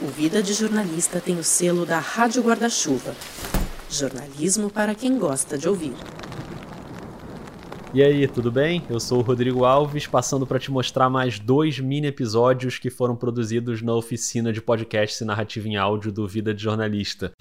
O Vida de Jornalista tem o selo da Rádio Guarda-Chuva. Jornalismo para quem gosta de ouvir. E aí, tudo bem? Eu sou o Rodrigo Alves, passando para te mostrar mais dois mini episódios que foram produzidos na oficina de podcast e narrativa em áudio do Vida de Jornalista.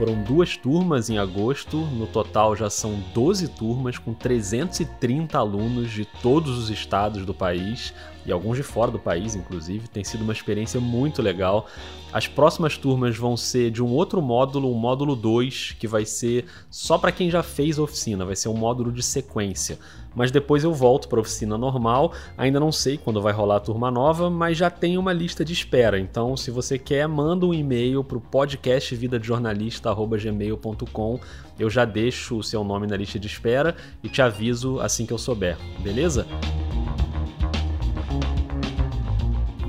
Foram duas turmas em agosto, no total já são 12 turmas com 330 alunos de todos os estados do país e alguns de fora do país, inclusive. Tem sido uma experiência muito legal. As próximas turmas vão ser de um outro módulo, um módulo 2, que vai ser só para quem já fez a oficina, vai ser um módulo de sequência. Mas depois eu volto para a oficina normal. Ainda não sei quando vai rolar a turma nova, mas já tem uma lista de espera. Então, se você quer, manda um e-mail para o podcast vidadejornalista@gmail.com. Eu já deixo o seu nome na lista de espera e te aviso assim que eu souber. Beleza?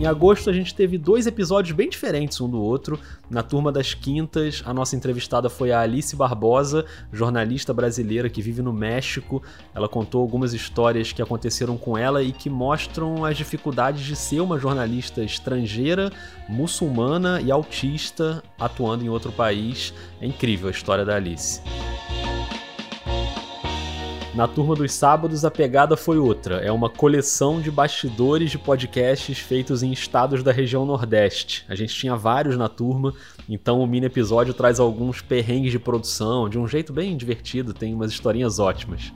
Em agosto a gente teve dois episódios bem diferentes um do outro. Na turma das quintas, a nossa entrevistada foi a Alice Barbosa, jornalista brasileira que vive no México. Ela contou algumas histórias que aconteceram com ela e que mostram as dificuldades de ser uma jornalista estrangeira, muçulmana e autista atuando em outro país. É incrível a história da Alice. Na turma dos sábados, a pegada foi outra. É uma coleção de bastidores de podcasts feitos em estados da região Nordeste. A gente tinha vários na turma, então o mini episódio traz alguns perrengues de produção, de um jeito bem divertido, tem umas historinhas ótimas.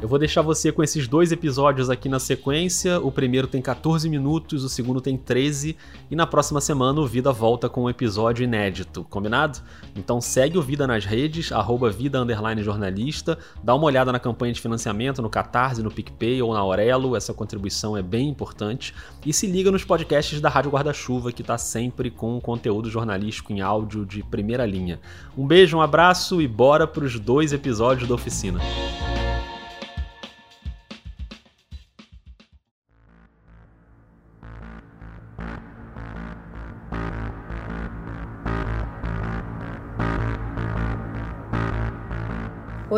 Eu vou deixar você com esses dois episódios aqui na sequência. O primeiro tem 14 minutos, o segundo tem 13, e na próxima semana o Vida volta com um episódio inédito, combinado? Então segue o Vida nas redes, arroba Vida Jornalista, dá uma olhada na campanha de financiamento no Catarse, no PicPay ou na Aurelo, essa contribuição é bem importante. E se liga nos podcasts da Rádio Guarda-Chuva, que está sempre com conteúdo jornalístico em áudio de primeira linha. Um beijo, um abraço e bora para os dois episódios da oficina.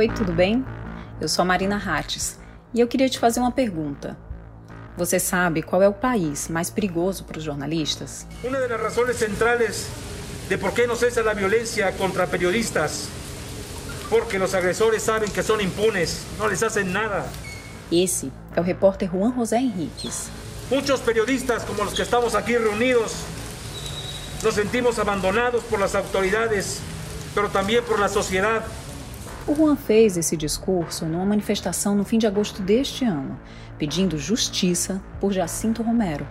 Oi, tudo bem? Eu sou a Marina Hattes e eu queria te fazer uma pergunta. Você sabe qual é o país mais perigoso para os jornalistas? Uma das razões centrais de por que não cessa a violência contra periodistas porque os agressores sabem que são impunes, não lhes fazem nada. Esse é o repórter Juan José Henriques. Muitos periodistas, como os que estamos aqui reunidos, nos sentimos abandonados por las autoridades, pero também por la sociedade o Juan fez esse discurso numa manifestação no fim de agosto deste ano, pedindo justiça por Jacinto Romero,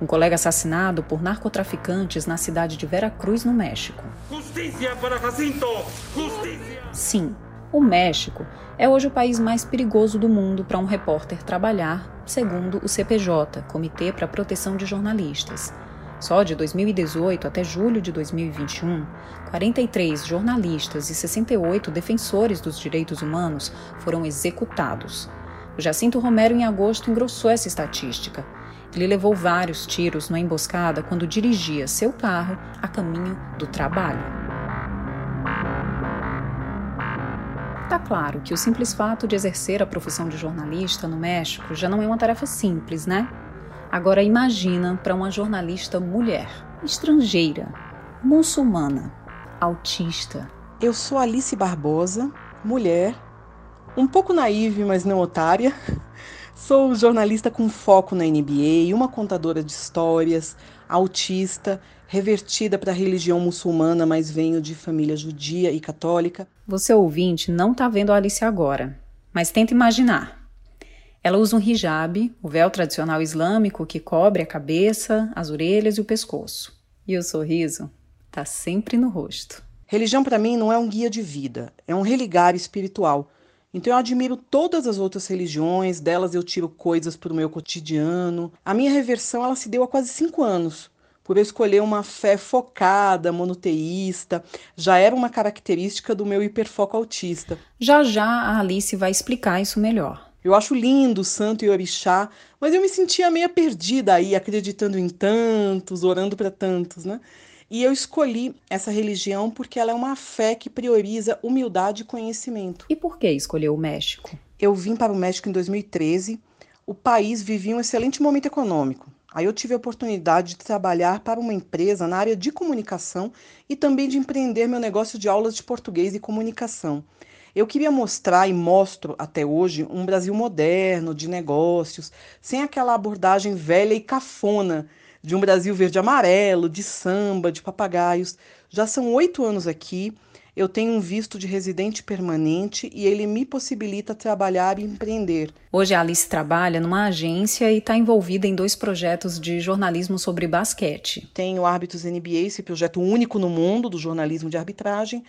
um colega assassinado por narcotraficantes na cidade de Veracruz, no México. Justiça para Jacinto! Justiça! Sim, o México é hoje o país mais perigoso do mundo para um repórter trabalhar, segundo o CPJ, Comitê para a Proteção de Jornalistas. Só de 2018 até julho de 2021, 43 jornalistas e 68 defensores dos direitos humanos foram executados. O Jacinto Romero, em agosto, engrossou essa estatística. Ele levou vários tiros na emboscada quando dirigia seu carro a caminho do trabalho. Está claro que o simples fato de exercer a profissão de jornalista no México já não é uma tarefa simples, né? Agora imagina para uma jornalista mulher, estrangeira, muçulmana, autista. Eu sou Alice Barbosa, mulher, um pouco naive, mas não otária. Sou jornalista com foco na NBA, uma contadora de histórias, autista, revertida para a religião muçulmana, mas venho de família judia e católica. Você ouvinte não está vendo a Alice agora, mas tenta imaginar. Ela usa um hijab, o véu tradicional islâmico que cobre a cabeça, as orelhas e o pescoço. E o sorriso está sempre no rosto. Religião para mim não é um guia de vida, é um religar espiritual. Então eu admiro todas as outras religiões, delas eu tiro coisas para o meu cotidiano. A minha reversão ela se deu há quase cinco anos, por eu escolher uma fé focada, monoteísta, já era uma característica do meu hiperfoco autista. Já já a Alice vai explicar isso melhor. Eu acho lindo o santo e orixá, mas eu me sentia meio perdida aí, acreditando em tantos, orando para tantos, né? E eu escolhi essa religião porque ela é uma fé que prioriza humildade e conhecimento. E por que escolheu o México? Eu vim para o México em 2013, o país vivia um excelente momento econômico. Aí eu tive a oportunidade de trabalhar para uma empresa na área de comunicação e também de empreender meu negócio de aulas de português e comunicação. Eu queria mostrar e mostro até hoje um Brasil moderno, de negócios, sem aquela abordagem velha e cafona de um Brasil verde amarelo, de samba, de papagaios. Já são oito anos aqui eu tenho um visto de residente permanente e ele me possibilita trabalhar e empreender. Hoje a Alice trabalha numa agência e está envolvida em dois projetos de jornalismo sobre basquete. Tenho Árbitros NBA, esse projeto único no mundo do jornalismo de arbitragem.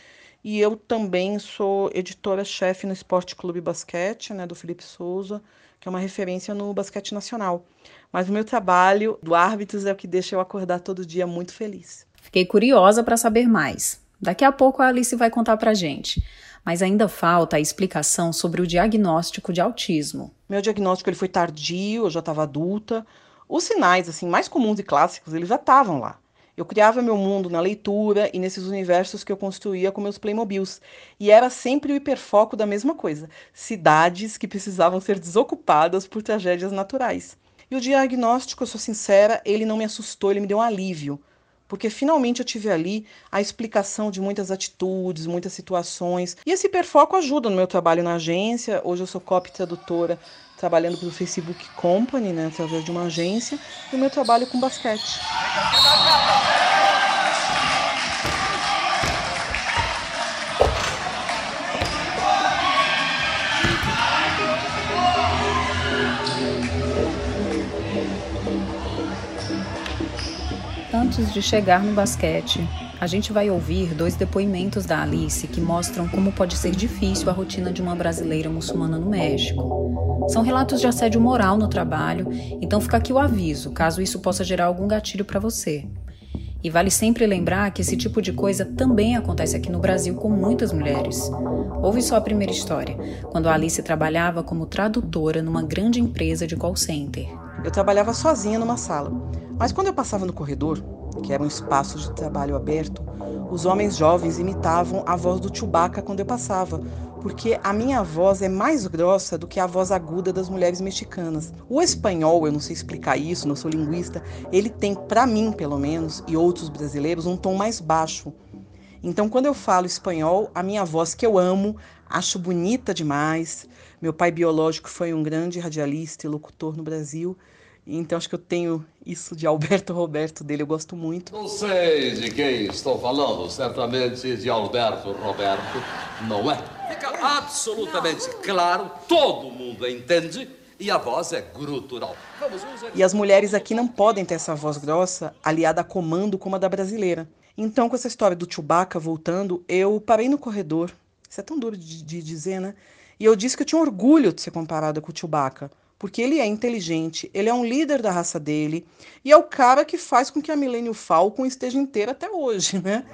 E eu também sou editora-chefe no Esporte Clube Basquete, né, do Felipe Souza, que é uma referência no basquete nacional. Mas o meu trabalho do Árbitros é o que deixa eu acordar todo dia muito feliz. Fiquei curiosa para saber mais. Daqui a pouco a Alice vai contar pra gente. Mas ainda falta a explicação sobre o diagnóstico de autismo. Meu diagnóstico ele foi tardio, eu já estava adulta. Os sinais assim mais comuns e clássicos, eles já estavam lá. Eu criava meu mundo na leitura e nesses universos que eu construía com meus Playmobils. E era sempre o hiperfoco da mesma coisa: cidades que precisavam ser desocupadas por tragédias naturais. E o diagnóstico, eu sou sincera, ele não me assustou, ele me deu um alívio porque finalmente eu tive ali a explicação de muitas atitudes, muitas situações. E esse hiperfoco ajuda no meu trabalho na agência. Hoje eu sou copy tradutora trabalhando para o Facebook Company, né, através de uma agência, e o meu trabalho com basquete. Antes de chegar no basquete, a gente vai ouvir dois depoimentos da Alice que mostram como pode ser difícil a rotina de uma brasileira muçulmana no México. São relatos de assédio moral no trabalho, então fica aqui o aviso, caso isso possa gerar algum gatilho para você. E vale sempre lembrar que esse tipo de coisa também acontece aqui no Brasil com muitas mulheres. Ouve só a primeira história, quando a Alice trabalhava como tradutora numa grande empresa de call center. Eu trabalhava sozinha numa sala. Mas quando eu passava no corredor, que era um espaço de trabalho aberto, os homens jovens imitavam a voz do Chewbacca quando eu passava, porque a minha voz é mais grossa do que a voz aguda das mulheres mexicanas. O espanhol, eu não sei explicar isso, não sou linguista, ele tem, para mim pelo menos, e outros brasileiros, um tom mais baixo. Então, quando eu falo espanhol, a minha voz que eu amo, acho bonita demais. Meu pai biológico foi um grande radialista e locutor no Brasil. Então acho que eu tenho isso de Alberto Roberto dele, eu gosto muito. Não sei de quem estou falando, certamente de Alberto Roberto, não é? Fica absolutamente claro, todo mundo entende e a voz é grutural. Vamos, vamos e as mulheres aqui não podem ter essa voz grossa aliada a comando como a da brasileira. Então, com essa história do Chewbacca voltando, eu parei no corredor. Isso é tão duro de, de dizer, né? E eu disse que eu tinha orgulho de ser comparada com o Chewbacca porque ele é inteligente, ele é um líder da raça dele e é o cara que faz com que a Millennium Falcon esteja inteira até hoje, né?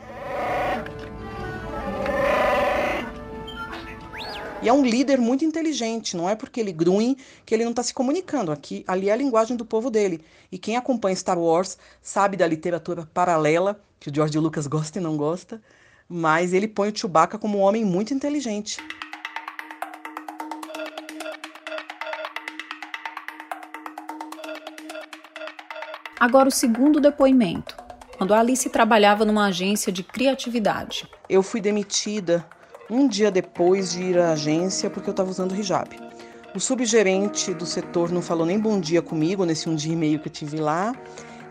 E é um líder muito inteligente, não é porque ele grunhe que ele não está se comunicando. Aqui, ali é a linguagem do povo dele. E quem acompanha Star Wars sabe da literatura paralela, que o George Lucas gosta e não gosta, mas ele põe o Chewbacca como um homem muito inteligente. Agora, o segundo depoimento, quando a Alice trabalhava numa agência de criatividade. Eu fui demitida um dia depois de ir à agência porque eu estava usando hijab. O subgerente do setor não falou nem bom dia comigo nesse um dia e meio que eu tive lá,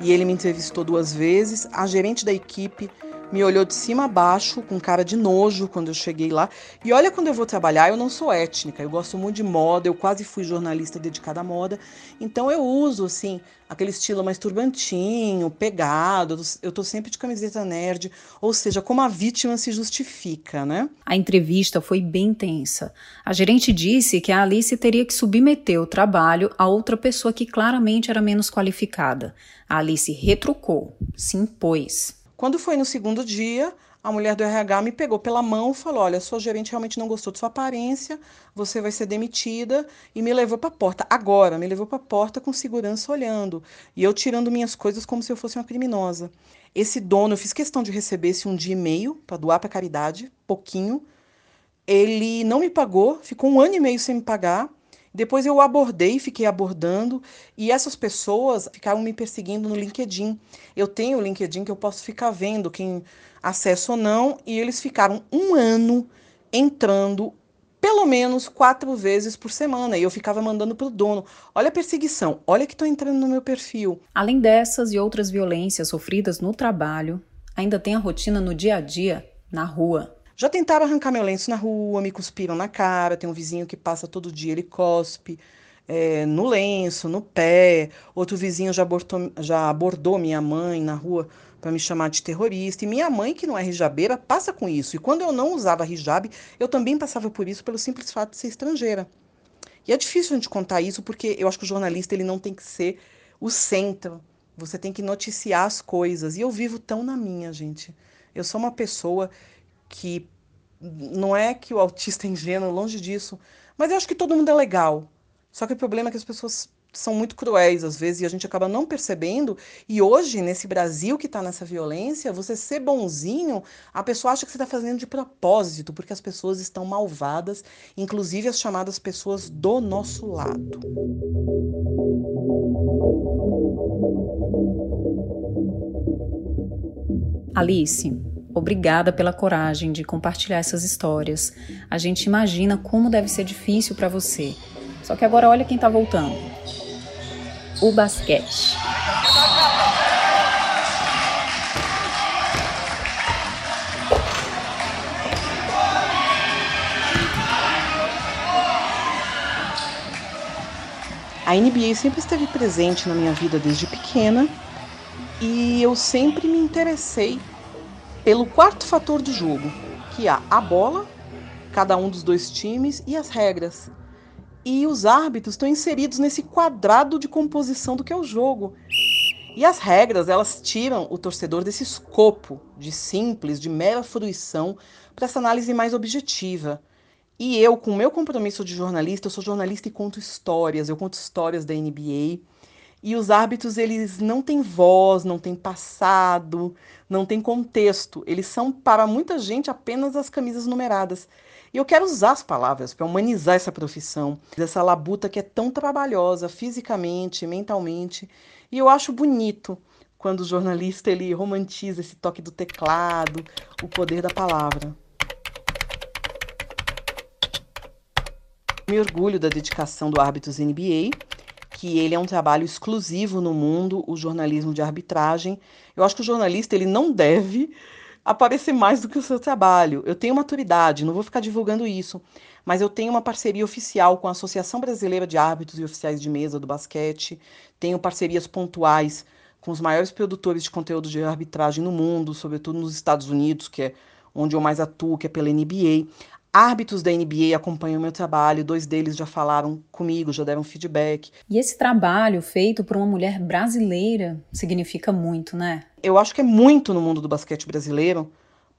e ele me entrevistou duas vezes. A gerente da equipe me olhou de cima a baixo, com cara de nojo quando eu cheguei lá. E olha, quando eu vou trabalhar, eu não sou étnica, eu gosto muito de moda, eu quase fui jornalista dedicada à moda. Então eu uso, assim, aquele estilo mais turbantinho, pegado, eu tô sempre de camiseta nerd, ou seja, como a vítima se justifica, né? A entrevista foi bem tensa. A gerente disse que a Alice teria que submeter o trabalho a outra pessoa que claramente era menos qualificada. A Alice retrucou, se impôs. Quando foi no segundo dia, a mulher do RH me pegou pela mão e falou: Olha, sua gerente realmente não gostou de sua aparência, você vai ser demitida. E me levou para a porta. Agora, me levou para a porta com segurança olhando. E eu tirando minhas coisas como se eu fosse uma criminosa. Esse dono, eu fiz questão de receber esse um dia e meio para doar para caridade, pouquinho. Ele não me pagou, ficou um ano e meio sem me pagar. Depois eu abordei, fiquei abordando, e essas pessoas ficaram me perseguindo no LinkedIn. Eu tenho o LinkedIn que eu posso ficar vendo quem acessa ou não, e eles ficaram um ano entrando pelo menos quatro vezes por semana. E eu ficava mandando pro dono: olha a perseguição, olha que estou entrando no meu perfil. Além dessas e outras violências sofridas no trabalho, ainda tem a rotina no dia a dia, na rua. Já tentaram arrancar meu lenço na rua, me cuspiram na cara, tem um vizinho que passa todo dia, ele cospe. É, no lenço, no pé. Outro vizinho já abordou, já abordou minha mãe na rua para me chamar de terrorista. E minha mãe, que não é hijabeira, passa com isso. E quando eu não usava hijab, eu também passava por isso pelo simples fato de ser estrangeira. E é difícil a gente contar isso porque eu acho que o jornalista ele não tem que ser o centro. Você tem que noticiar as coisas. E eu vivo tão na minha, gente. Eu sou uma pessoa que não é que o autista é ingênuo, longe disso, mas eu acho que todo mundo é legal. Só que o problema é que as pessoas são muito cruéis às vezes e a gente acaba não percebendo. E hoje, nesse Brasil que está nessa violência, você ser bonzinho, a pessoa acha que você está fazendo de propósito, porque as pessoas estão malvadas, inclusive as chamadas pessoas do nosso lado. Alice, Obrigada pela coragem de compartilhar essas histórias. A gente imagina como deve ser difícil para você. Só que agora olha quem está voltando. O basquete. A NBA sempre esteve presente na minha vida desde pequena e eu sempre me interessei pelo quarto fator do jogo, que é a bola, cada um dos dois times e as regras. E os árbitros estão inseridos nesse quadrado de composição do que é o jogo. E as regras, elas tiram o torcedor desse escopo de simples, de mera fruição, para essa análise mais objetiva. E eu, com o meu compromisso de jornalista, eu sou jornalista e conto histórias, eu conto histórias da NBA e os árbitros, eles não têm voz, não têm passado, não têm contexto. Eles são, para muita gente, apenas as camisas numeradas. E eu quero usar as palavras para humanizar essa profissão, essa labuta que é tão trabalhosa fisicamente, mentalmente. E eu acho bonito quando o jornalista ele romantiza esse toque do teclado, o poder da palavra. Me orgulho da dedicação do Árbitros NBA que ele é um trabalho exclusivo no mundo, o jornalismo de arbitragem. Eu acho que o jornalista ele não deve aparecer mais do que o seu trabalho. Eu tenho maturidade, não vou ficar divulgando isso, mas eu tenho uma parceria oficial com a Associação Brasileira de Árbitros e Oficiais de Mesa do Basquete, tenho parcerias pontuais com os maiores produtores de conteúdo de arbitragem no mundo, sobretudo nos Estados Unidos, que é onde eu mais atuo, que é pela NBA. Árbitros da NBA acompanham o meu trabalho, dois deles já falaram comigo, já deram feedback. E esse trabalho feito por uma mulher brasileira significa muito, né? Eu acho que é muito no mundo do basquete brasileiro,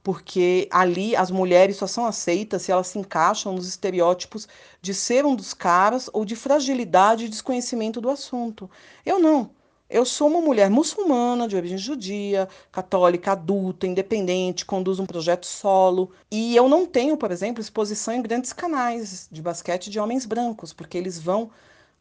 porque ali as mulheres só são aceitas se elas se encaixam nos estereótipos de ser um dos caras ou de fragilidade e desconhecimento do assunto. Eu não. Eu sou uma mulher muçulmana, de origem judia, católica, adulta, independente, conduzo um projeto solo. E eu não tenho, por exemplo, exposição em grandes canais de basquete de homens brancos, porque eles vão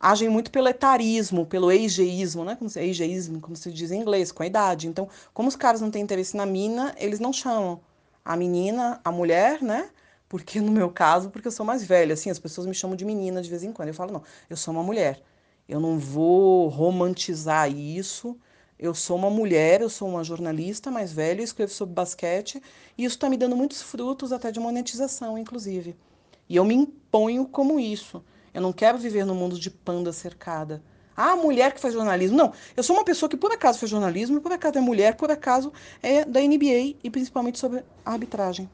agem muito pelo etarismo, pelo eigeísmo, né? Como se, eigeísmo, como se diz em inglês, com a idade. Então, como os caras não têm interesse na mina, eles não chamam a menina, a mulher, né? Porque no meu caso, porque eu sou mais velha, assim, as pessoas me chamam de menina de vez em quando. Eu falo, não, eu sou uma mulher. Eu não vou romantizar isso. Eu sou uma mulher, eu sou uma jornalista mais velha, escrevo sobre basquete e isso está me dando muitos frutos, até de monetização, inclusive. E eu me imponho como isso. Eu não quero viver no mundo de panda cercada. Ah, mulher que faz jornalismo. Não, eu sou uma pessoa que por acaso faz jornalismo, por acaso é mulher, por acaso é da NBA e principalmente sobre arbitragem.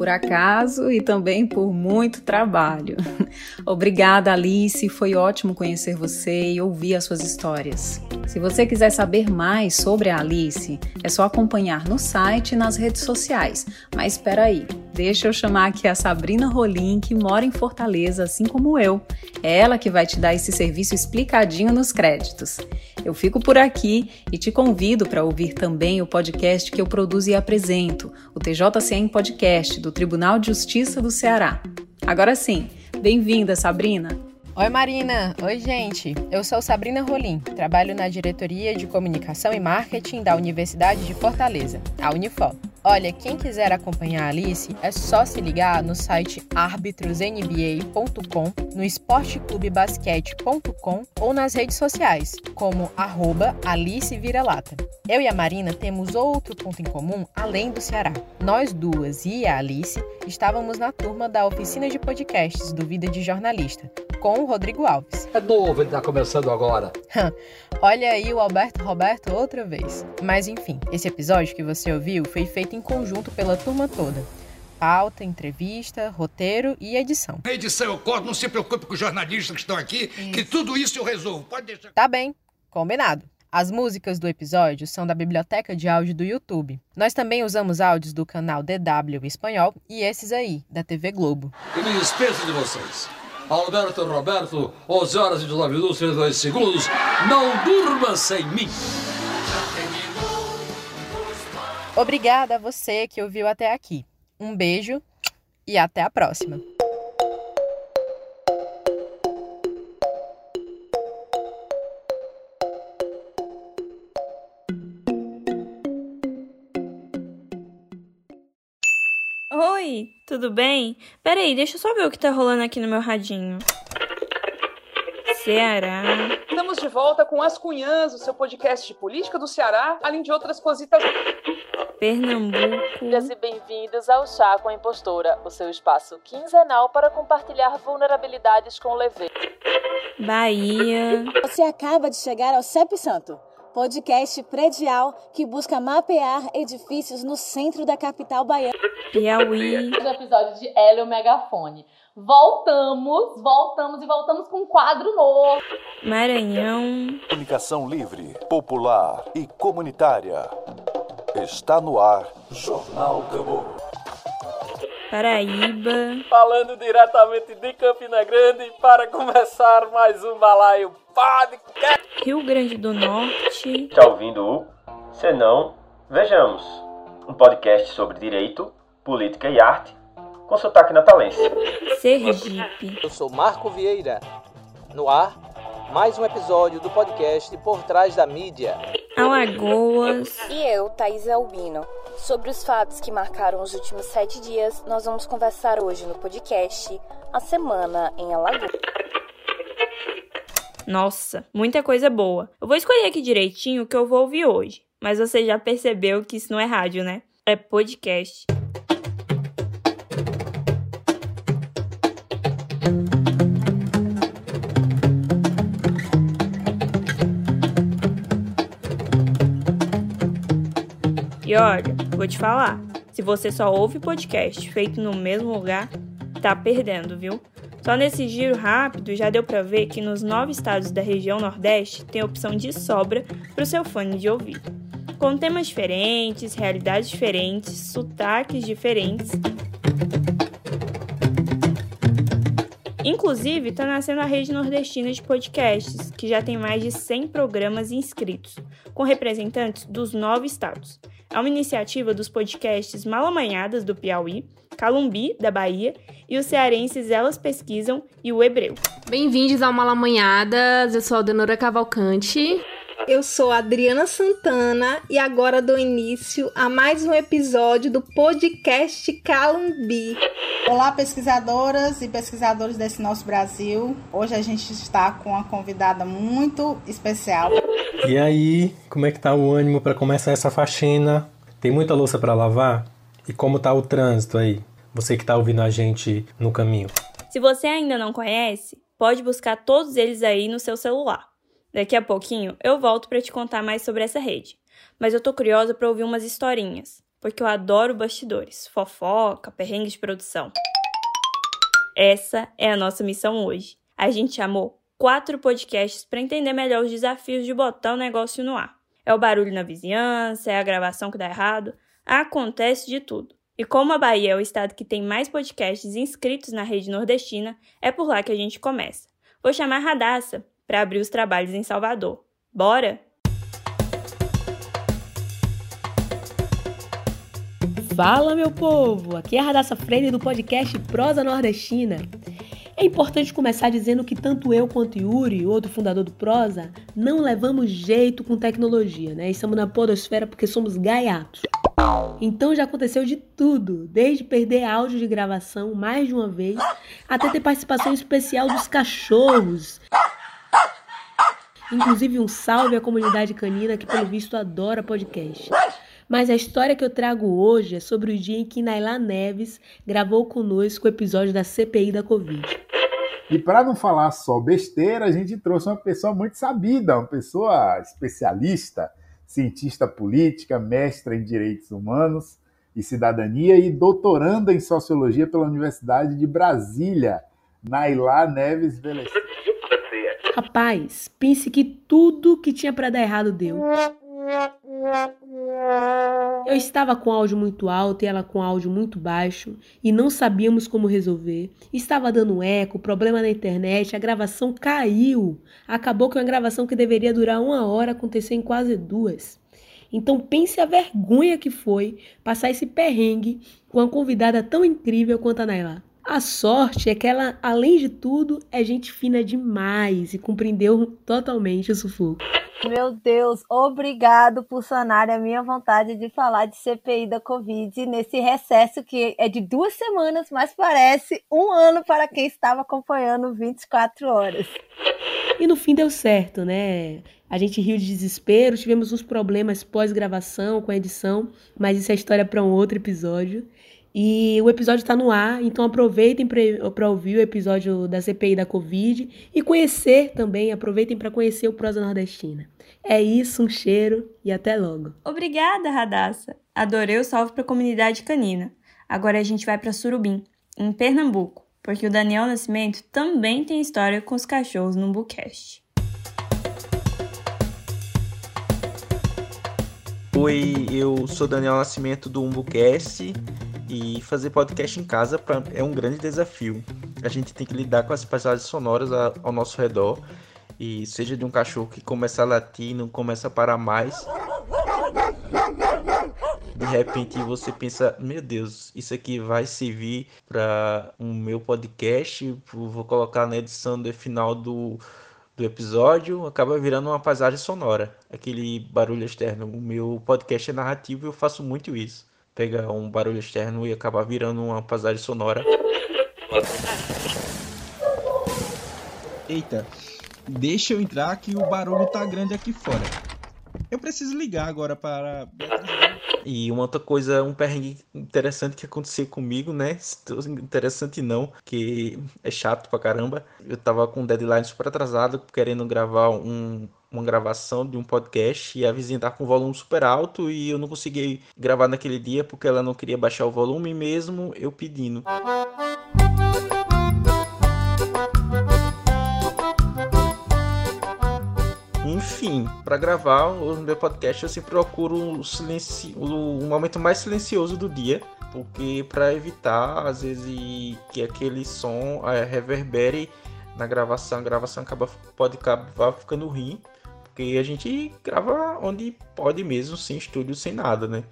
Por acaso e também por muito trabalho. Obrigada, Alice, foi ótimo conhecer você e ouvir as suas histórias. Se você quiser saber mais sobre a Alice, é só acompanhar no site e nas redes sociais. Mas espera aí, Deixa eu chamar aqui a Sabrina Rolim, que mora em Fortaleza, assim como eu. É ela que vai te dar esse serviço explicadinho nos créditos. Eu fico por aqui e te convido para ouvir também o podcast que eu produzo e apresento, o TJCM Podcast, do Tribunal de Justiça do Ceará. Agora sim, bem-vinda, Sabrina! Oi Marina, oi gente. Eu sou Sabrina Rolim, trabalho na diretoria de comunicação e marketing da Universidade de Fortaleza, a Unifol. Olha, quem quiser acompanhar a Alice é só se ligar no site arbitrosnba.com, no esporteclubebasquete.com ou nas redes sociais, como arroba Alice Vira-Lata. Eu e a Marina temos outro ponto em comum além do Ceará. Nós duas e a Alice estávamos na turma da oficina de podcasts do Vida de Jornalista, com o Rodrigo Alves. É novo, ele está começando agora. Olha aí o Alberto Roberto outra vez. Mas enfim, esse episódio que você ouviu foi feito em conjunto pela turma toda. Pauta, entrevista, roteiro e edição. A edição eu corto, não se preocupe com os jornalistas que estão aqui, isso. que tudo isso eu resolvo. Pode deixar. Tá bem, combinado. As músicas do episódio são da biblioteca de áudio do YouTube. Nós também usamos áudios do canal DW Espanhol e esses aí, da TV Globo. E me despeço de vocês. Alberto Roberto, 11 horas e 19 minutos e 32 segundos. Não durma sem mim. Obrigada a você que ouviu até aqui. Um beijo e até a próxima. Oi, tudo bem? Peraí, deixa eu só ver o que tá rolando aqui no meu radinho. Ceará. Estamos de volta com As Cunhãs, o seu podcast de política do Ceará, além de outras cositas. Pernambuco. E bem-vindos ao Chá com a Impostora, o seu espaço quinzenal para compartilhar vulnerabilidades com leveza. Bahia. Você acaba de chegar ao CEP Santo podcast predial que busca mapear edifícios no centro da capital baiana. Piauí. O episódio de Hélio Megafone. Voltamos, voltamos e voltamos com um quadro novo. Maranhão. Comunicação livre, popular e comunitária. Está no ar. Jornal Caboclo. Paraíba. Falando diretamente de Campina Grande para começar mais um Balaio Podcast. Rio Grande do Norte. Está ouvindo o Senão, vejamos. Um podcast sobre direito, política e arte com sotaque natalense. Sergipe. Eu sou Marco Vieira. No ar, mais um episódio do podcast Por Trás da Mídia. Alagoas. E eu, Thaís Albino. Sobre os fatos que marcaram os últimos sete dias, nós vamos conversar hoje no podcast A Semana em Alagoas. Nossa, muita coisa boa. Eu vou escolher aqui direitinho o que eu vou ouvir hoje. Mas você já percebeu que isso não é rádio, né? É podcast. E olha, vou te falar, se você só ouve podcast feito no mesmo lugar, tá perdendo, viu? Só nesse giro rápido já deu para ver que nos nove estados da região Nordeste tem opção de sobra para o seu fone de ouvido. Com temas diferentes, realidades diferentes, sotaques diferentes. Inclusive, está nascendo a rede nordestina de podcasts, que já tem mais de 100 programas inscritos, com representantes dos nove estados. É uma iniciativa dos podcasts Malamanhadas, do Piauí, Calumbi, da Bahia, e os cearenses Elas Pesquisam e o Hebreu. Bem-vindos ao Malamanhadas, eu sou a Denora Cavalcante. Eu sou a Adriana Santana e agora dou início a mais um episódio do podcast Calumbi. Olá, pesquisadoras e pesquisadores desse nosso Brasil. Hoje a gente está com uma convidada muito especial. E aí, como é que tá o ânimo para começar essa faxina? Tem muita louça para lavar? E como tá o trânsito aí? Você que tá ouvindo a gente no caminho. Se você ainda não conhece, pode buscar todos eles aí no seu celular. Daqui a pouquinho eu volto para te contar mais sobre essa rede. Mas eu tô curiosa para ouvir umas historinhas, porque eu adoro bastidores, fofoca, perrengue de produção. Essa é a nossa missão hoje. A gente chamou quatro podcasts para entender melhor os desafios de botar o negócio no ar. É o barulho na vizinhança, é a gravação que dá errado, acontece de tudo. E como a Bahia é o estado que tem mais podcasts inscritos na rede nordestina, é por lá que a gente começa. Vou chamar a Radassa para abrir os trabalhos em Salvador. Bora? Fala, meu povo! Aqui é a Radassa Freire do podcast Prosa Nordestina. É importante começar dizendo que tanto eu quanto Yuri, outro fundador do Prosa, não levamos jeito com tecnologia, né? Estamos na podosfera porque somos gaiatos. Então já aconteceu de tudo, desde perder áudio de gravação mais de uma vez, até ter participação especial dos cachorros. Inclusive um salve à comunidade canina que pelo visto adora podcast. Mas a história que eu trago hoje é sobre o dia em que Naila Neves gravou conosco o episódio da CPI da Covid. E para não falar só besteira, a gente trouxe uma pessoa muito sabida, uma pessoa especialista, cientista política, mestra em direitos humanos e cidadania e doutoranda em sociologia pela Universidade de Brasília, Naila Neves Veles. Rapaz, pense que tudo que tinha para dar errado deu. Eu estava com áudio muito alto e ela com áudio muito baixo e não sabíamos como resolver. Estava dando eco, problema na internet, a gravação caiu. Acabou que uma gravação que deveria durar uma hora aconteceu em quase duas. Então pense a vergonha que foi passar esse perrengue com uma convidada tão incrível quanto a Naila. A sorte é que ela, além de tudo, é gente fina demais e compreendeu totalmente o sufoco. Meu Deus, obrigado por sanar a minha vontade de falar de CPI da Covid nesse recesso que é de duas semanas, mas parece um ano para quem estava acompanhando 24 horas. E no fim deu certo, né? A gente riu de desespero, tivemos uns problemas pós-gravação com a edição, mas isso é história para um outro episódio. E o episódio está no ar, então aproveitem para ouvir o episódio da CPI da Covid e conhecer também, aproveitem para conhecer o Prosa Nordestina. É isso, um cheiro e até logo. Obrigada, Radassa. Adorei o salve para a comunidade canina. Agora a gente vai para Surubim, em Pernambuco, porque o Daniel Nascimento também tem história com os cachorros no Bucast. Oi, eu sou Daniel Nascimento do UmbuCast e fazer podcast em casa pra, é um grande desafio. A gente tem que lidar com as paisagens sonoras ao nosso redor. E seja de um cachorro que começa a latir, não começa a parar mais. De repente você pensa, meu Deus, isso aqui vai servir para o um meu podcast. Vou colocar na edição do final do, do episódio. Acaba virando uma paisagem sonora, aquele barulho externo. O meu podcast é narrativo e eu faço muito isso pegar um barulho externo e acabar virando uma paisagem sonora. Eita, deixa eu entrar que o barulho tá grande aqui fora. Eu preciso ligar agora para e uma outra coisa, um perrengue interessante que aconteceu comigo, né? Interessante não, que é chato pra caramba. Eu tava com um deadline super atrasado, querendo gravar um, uma gravação de um podcast e a vizinha tá com o volume super alto e eu não consegui gravar naquele dia porque ela não queria baixar o volume mesmo eu pedindo. Enfim, para gravar o meu podcast eu sempre procuro o, silencio, o momento mais silencioso do dia, porque para evitar às vezes que aquele som é, reverbere na gravação, a gravação acaba, pode acabar ficando ruim porque a gente grava onde pode mesmo, sem estúdio, sem nada, né?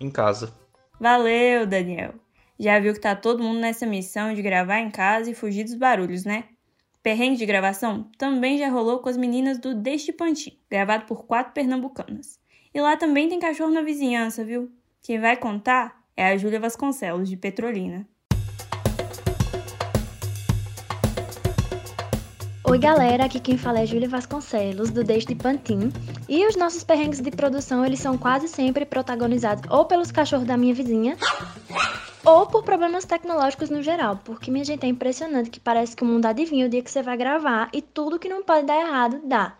Em casa. Valeu, Daniel. Já viu que tá todo mundo nessa missão de gravar em casa e fugir dos barulhos, né? Perrengue de gravação também já rolou com as meninas do Deste Pantim, gravado por quatro pernambucanas. E lá também tem cachorro na vizinhança, viu? Quem vai contar é a Júlia Vasconcelos, de Petrolina. Oi galera, aqui quem fala é Júlia Vasconcelos, do Desde Pantin. E os nossos perrengues de produção, eles são quase sempre protagonizados ou pelos cachorros da minha vizinha, ou por problemas tecnológicos no geral, porque minha gente é impressionante que parece que o mundo adivinha o dia que você vai gravar e tudo que não pode dar errado dá.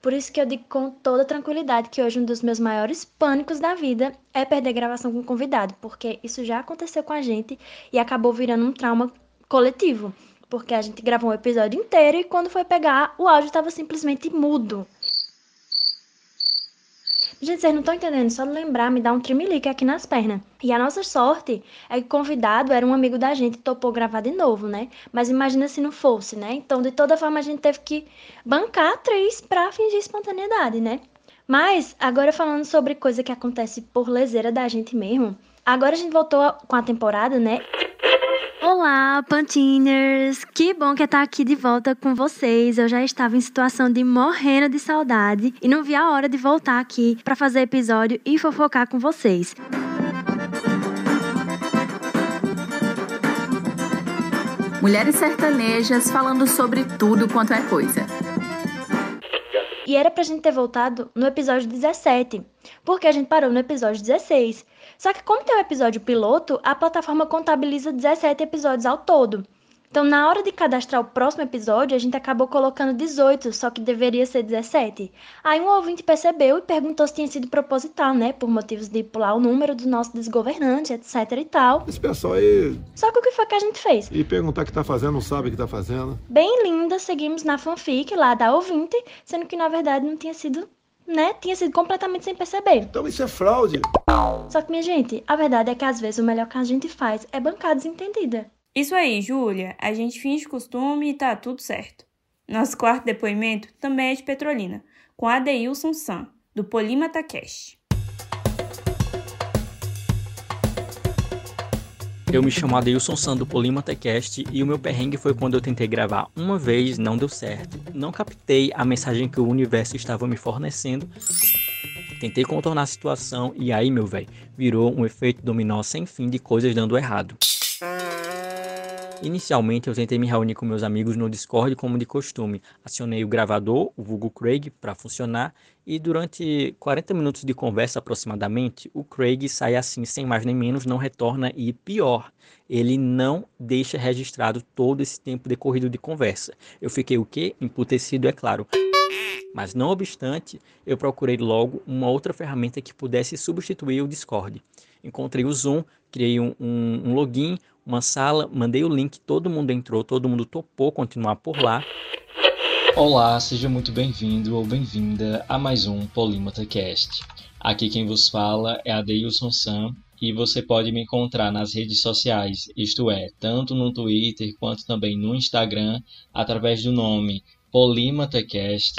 Por isso que eu digo com toda tranquilidade que hoje um dos meus maiores pânicos da vida é perder gravação com convidado, porque isso já aconteceu com a gente e acabou virando um trauma coletivo porque a gente gravou um episódio inteiro e quando foi pegar, o áudio estava simplesmente mudo. Gente, vocês não estão entendendo, só lembrar me dá um trimelique aqui nas pernas. E a nossa sorte é que o convidado era um amigo da gente topou gravar de novo, né? Mas imagina se não fosse, né? Então, de toda forma, a gente teve que bancar a atriz pra fingir espontaneidade, né? Mas, agora falando sobre coisa que acontece por leseira da gente mesmo, agora a gente voltou com a temporada, né? Olá, Pantiners! Que bom que estar aqui de volta com vocês. Eu já estava em situação de morrendo de saudade e não vi a hora de voltar aqui para fazer episódio e fofocar com vocês. Mulheres sertanejas falando sobre tudo quanto é coisa. E era pra gente ter voltado no episódio 17, porque a gente parou no episódio 16. Só que como tem um episódio piloto, a plataforma contabiliza 17 episódios ao todo. Então, na hora de cadastrar o próximo episódio, a gente acabou colocando 18, só que deveria ser 17. Aí um ouvinte percebeu e perguntou se tinha sido proposital, né? Por motivos de pular o número do nosso desgovernante, etc e tal. Esse pessoal aí. Só que o que foi que a gente fez? E perguntar o que tá fazendo, não sabe o que tá fazendo. Bem linda, seguimos na fanfic lá da ouvinte, sendo que na verdade não tinha sido né, tinha sido completamente sem perceber. Então isso é fraude. Só que, minha gente, a verdade é que às vezes o melhor que a gente faz é bancar desentendida. Isso aí, Júlia. A gente finge costume e tá tudo certo. Nosso quarto depoimento também é de Petrolina, com Adeilson San, do Cash. Eu me chamo Adeilson San do Cast e o meu perrengue foi quando eu tentei gravar uma vez, não deu certo. Não captei a mensagem que o universo estava me fornecendo. Tentei contornar a situação e aí, meu velho, virou um efeito dominó sem fim de coisas dando errado. Inicialmente eu tentei me reunir com meus amigos no Discord como de costume. Acionei o gravador, o Google Craig, para funcionar e durante 40 minutos de conversa aproximadamente, o Craig sai assim sem mais nem menos, não retorna e pior, ele não deixa registrado todo esse tempo decorrido de conversa. Eu fiquei o quê? Emputecido, é claro. Mas não obstante, eu procurei logo uma outra ferramenta que pudesse substituir o Discord. Encontrei o Zoom, criei um, um, um login, uma sala, mandei o link, todo mundo entrou, todo mundo topou continuar por lá. Olá, seja muito bem-vindo ou bem-vinda a mais um Polímata Cast. Aqui quem vos fala é Adeilson Sam e você pode me encontrar nas redes sociais, isto é, tanto no Twitter quanto também no Instagram, através do nome PolímataCast.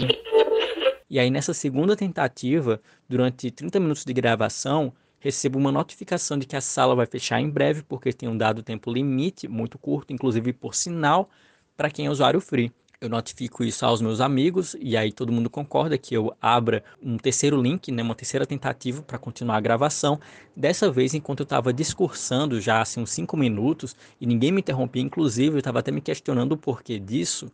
E aí nessa segunda tentativa, durante 30 minutos de gravação, recebo uma notificação de que a sala vai fechar em breve, porque tem um dado tempo limite, muito curto, inclusive por sinal, para quem é usuário free. Eu notifico isso aos meus amigos e aí todo mundo concorda que eu abra um terceiro link, né, uma terceira tentativa para continuar a gravação. Dessa vez, enquanto eu estava discursando já assim uns 5 minutos e ninguém me interrompia, inclusive eu estava até me questionando o porquê disso,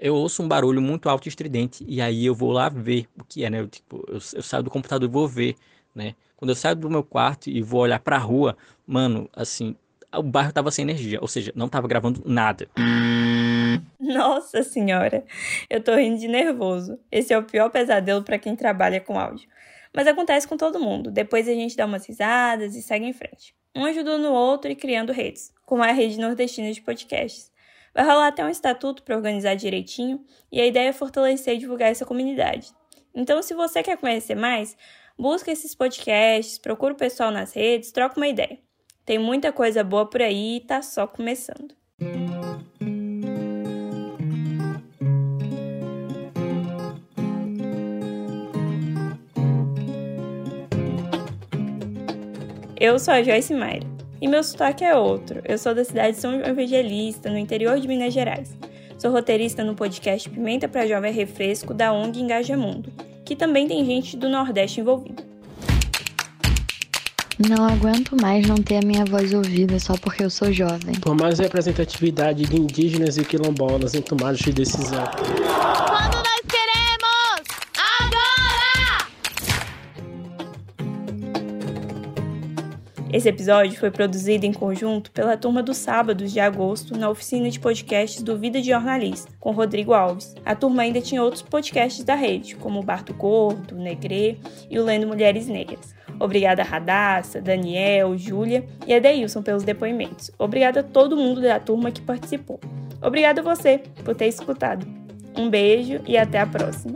eu ouço um barulho muito alto e estridente e aí eu vou lá ver o que é, né? Eu, tipo, eu, eu saio do computador e vou ver, né? Quando eu saio do meu quarto e vou olhar para a rua, mano, assim, o bairro tava sem energia, ou seja, não tava gravando nada. Nossa senhora, eu tô rindo de nervoso. Esse é o pior pesadelo para quem trabalha com áudio. Mas acontece com todo mundo. Depois a gente dá umas risadas e segue em frente. Um ajudou no outro e criando redes, como é a rede nordestina de podcasts. Vai rolar até um estatuto para organizar direitinho e a ideia é fortalecer e divulgar essa comunidade. Então, se você quer conhecer mais, busca esses podcasts, procura o pessoal nas redes, troca uma ideia. Tem muita coisa boa por aí e tá só começando. Eu sou a Joyce Maia e meu sotaque é outro. Eu sou da cidade de São Evangelista, no interior de Minas Gerais. Sou roteirista no podcast Pimenta para Jovem Refresco da ONG Engaja Mundo, que também tem gente do Nordeste envolvida. Não aguento mais não ter a minha voz ouvida só porque eu sou jovem. Por mais representatividade de indígenas e quilombolas em tomadas de decisão. Esse episódio foi produzido em conjunto pela turma dos sábados de agosto na oficina de podcasts do Vida de Jornalista, com Rodrigo Alves. A turma ainda tinha outros podcasts da rede, como o Barto Gordo, o Negrê e o Lendo Mulheres Negras. Obrigada a Radassa, Daniel, Júlia e Adeilson pelos depoimentos. Obrigada a todo mundo da turma que participou. Obrigada a você por ter escutado. Um beijo e até a próxima.